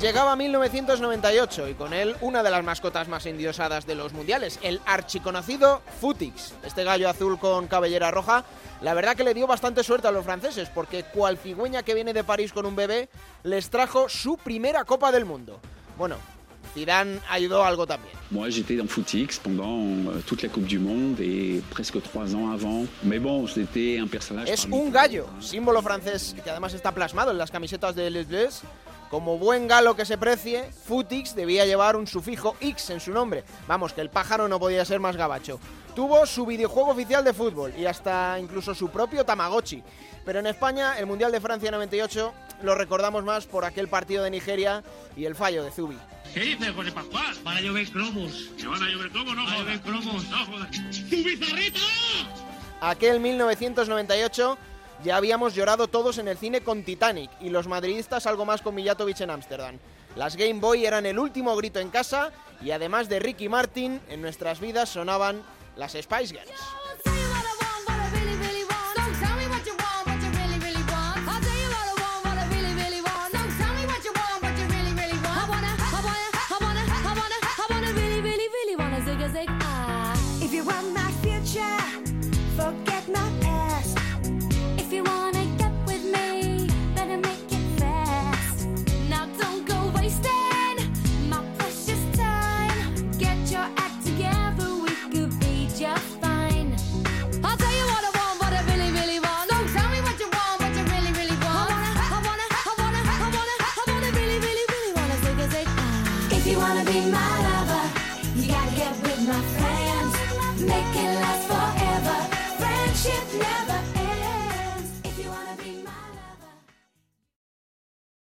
Llegaba 1998 y con él una de las mascotas más endiosadas de los mundiales, el archiconocido Futix. Este gallo azul con cabellera roja, la verdad que le dio bastante suerte a los franceses, porque cual cigüeña que viene de París con un bebé, les trajo su primera Copa del Mundo. Bueno, Zidane ayudó algo también. Moi, j'étais dans Footix pendant euh, toute la Coupe du Monde et presque trois ans avant. Mais bon, c'était un personnage. Es un gallo, símbolo francés que además está plasmado en las camisetas de Les Bleus. Como buen galo que se precie, Futix debía llevar un sufijo X en su nombre. Vamos, que el pájaro no podía ser más gabacho. Tuvo su videojuego oficial de fútbol y hasta incluso su propio Tamagotchi. Pero en España, el Mundial de Francia 98 lo recordamos más por aquel partido de Nigeria y el fallo de Zubi. ¿Qué dices, José Pascual? Van a llover cromos. ¿Que van a llover cromos? No Van a llover cromos. No jodas. ¡Tu bizarrito! Aquel 1998 ya habíamos llorado todos en el cine con Titanic y los madridistas algo más con Mijatovic en Ámsterdam. Las Game Boy eran el último grito en casa y además de Ricky Martin, en nuestras vidas sonaban las Spice Girls. Be my lover, you gotta get with my friends. Make it